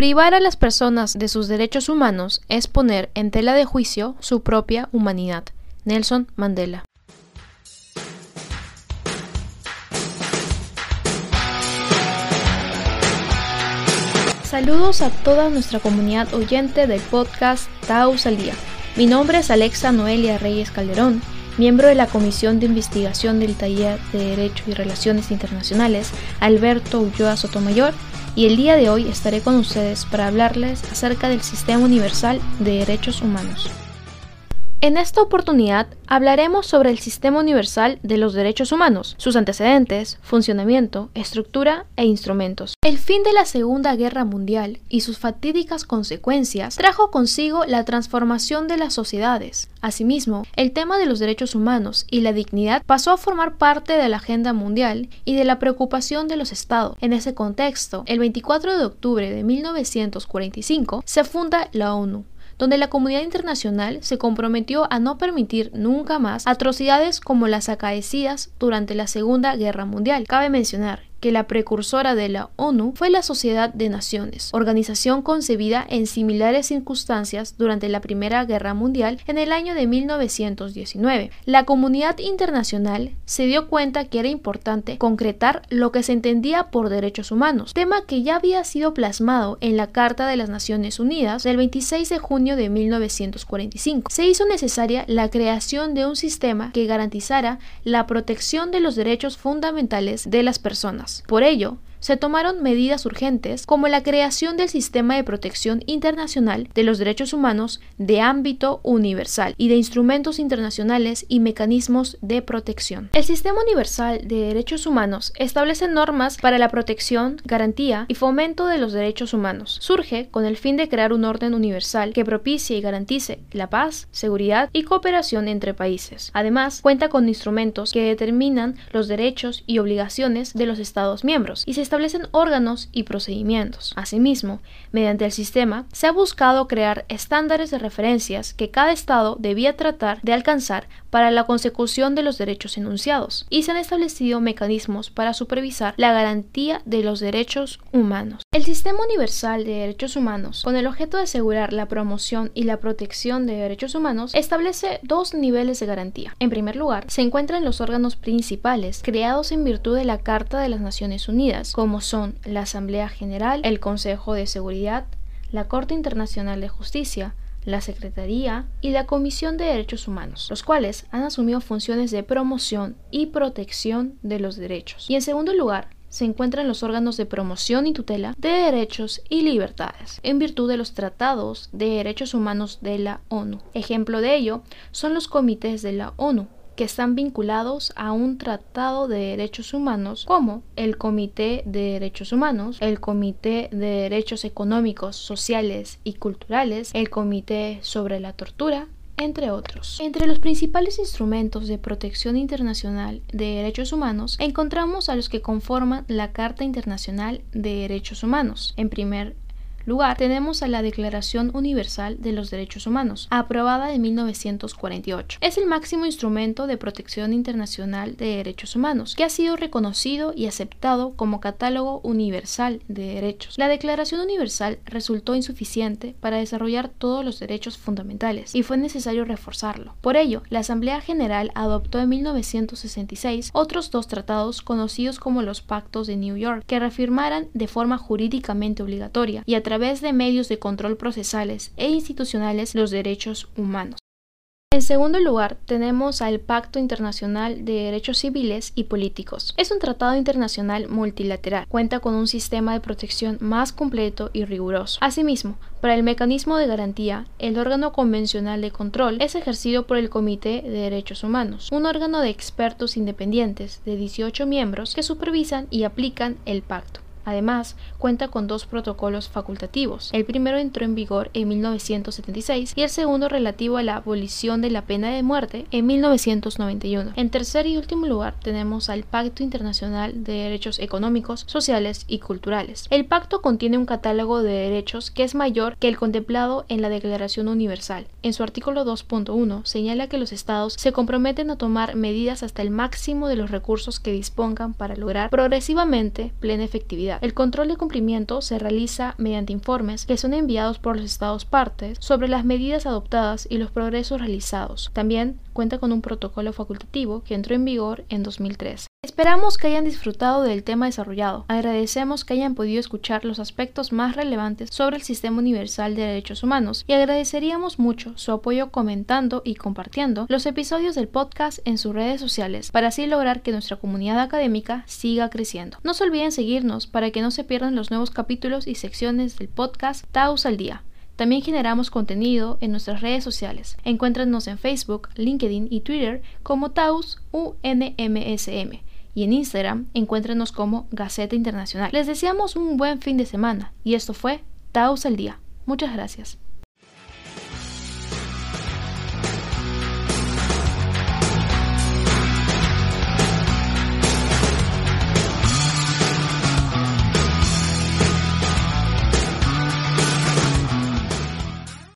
Privar a las personas de sus derechos humanos es poner en tela de juicio su propia humanidad. Nelson Mandela. Saludos a toda nuestra comunidad oyente del podcast Taos al Día. Mi nombre es Alexa Noelia Reyes Calderón, miembro de la Comisión de Investigación del Taller de Derecho y Relaciones Internacionales Alberto Ulloa Sotomayor, y el día de hoy estaré con ustedes para hablarles acerca del Sistema Universal de Derechos Humanos. En esta oportunidad hablaremos sobre el Sistema Universal de los Derechos Humanos, sus antecedentes, funcionamiento, estructura e instrumentos. El fin de la Segunda Guerra Mundial y sus fatídicas consecuencias trajo consigo la transformación de las sociedades. Asimismo, el tema de los derechos humanos y la dignidad pasó a formar parte de la agenda mundial y de la preocupación de los estados. En ese contexto, el 24 de octubre de 1945 se funda la ONU donde la comunidad internacional se comprometió a no permitir nunca más atrocidades como las acaecidas durante la Segunda Guerra Mundial. Cabe mencionar que la precursora de la ONU fue la Sociedad de Naciones, organización concebida en similares circunstancias durante la Primera Guerra Mundial en el año de 1919. La comunidad internacional se dio cuenta que era importante concretar lo que se entendía por derechos humanos, tema que ya había sido plasmado en la Carta de las Naciones Unidas del 26 de junio de 1945. Se hizo necesaria la creación de un sistema que garantizara la protección de los derechos fundamentales de las personas. Por ello, se tomaron medidas urgentes como la creación del Sistema de Protección Internacional de los Derechos Humanos de ámbito universal y de instrumentos internacionales y mecanismos de protección. El Sistema Universal de Derechos Humanos establece normas para la protección, garantía y fomento de los derechos humanos. Surge con el fin de crear un orden universal que propicie y garantice la paz, seguridad y cooperación entre países. Además, cuenta con instrumentos que determinan los derechos y obligaciones de los Estados miembros y se establecen órganos y procedimientos. Asimismo, mediante el sistema se ha buscado crear estándares de referencias que cada Estado debía tratar de alcanzar para la consecución de los derechos enunciados, y se han establecido mecanismos para supervisar la garantía de los derechos humanos. El Sistema Universal de Derechos Humanos, con el objeto de asegurar la promoción y la protección de derechos humanos, establece dos niveles de garantía. En primer lugar, se encuentran los órganos principales creados en virtud de la Carta de las Naciones Unidas, como son la Asamblea General, el Consejo de Seguridad, la Corte Internacional de Justicia, la Secretaría y la Comisión de Derechos Humanos, los cuales han asumido funciones de promoción y protección de los derechos. Y en segundo lugar, se encuentran los órganos de promoción y tutela de derechos y libertades, en virtud de los tratados de derechos humanos de la ONU. Ejemplo de ello son los comités de la ONU, que están vinculados a un tratado de derechos humanos como el Comité de Derechos Humanos, el Comité de Derechos Económicos, Sociales y Culturales, el Comité sobre la Tortura, entre otros. Entre los principales instrumentos de protección internacional de derechos humanos encontramos a los que conforman la Carta Internacional de Derechos Humanos. En primer lugar tenemos a la Declaración Universal de los Derechos Humanos, aprobada en 1948. Es el máximo instrumento de protección internacional de derechos humanos, que ha sido reconocido y aceptado como catálogo universal de derechos. La Declaración Universal resultó insuficiente para desarrollar todos los derechos fundamentales y fue necesario reforzarlo. Por ello, la Asamblea General adoptó en 1966 otros dos tratados conocidos como los Pactos de New York, que reafirmaran de forma jurídicamente obligatoria y a de medios de control procesales e institucionales los derechos humanos. En segundo lugar, tenemos al Pacto Internacional de Derechos Civiles y Políticos. Es un tratado internacional multilateral. Cuenta con un sistema de protección más completo y riguroso. Asimismo, para el mecanismo de garantía, el órgano convencional de control es ejercido por el Comité de Derechos Humanos, un órgano de expertos independientes de 18 miembros que supervisan y aplican el pacto. Además, cuenta con dos protocolos facultativos. El primero entró en vigor en 1976 y el segundo relativo a la abolición de la pena de muerte en 1991. En tercer y último lugar tenemos al Pacto Internacional de Derechos Económicos, Sociales y Culturales. El pacto contiene un catálogo de derechos que es mayor que el contemplado en la Declaración Universal. En su artículo 2.1 señala que los estados se comprometen a tomar medidas hasta el máximo de los recursos que dispongan para lograr progresivamente plena efectividad El control de cumplimiento se realiza mediante informes que son enviados por los estados partes sobre las medidas adoptadas y los progresos realizados. También cuenta con un protocolo facultativo que entró en vigor en 2003. Esperamos que hayan disfrutado del tema desarrollado. Agradecemos que hayan podido escuchar los aspectos más relevantes sobre el Sistema Universal de Derechos Humanos y agradeceríamos mucho su apoyo comentando y compartiendo los episodios del podcast en sus redes sociales para así lograr que nuestra comunidad académica siga creciendo. No se olviden seguirnos para que no se pierdan los nuevos capítulos y secciones del podcast Taos al Día. También generamos contenido en nuestras redes sociales. Encuéntranos en Facebook, LinkedIn y Twitter como Taus UNMSM y en Instagram encuéntrenos como Gaceta Internacional. Les deseamos un buen fin de semana y esto fue Taos al Día. Muchas gracias.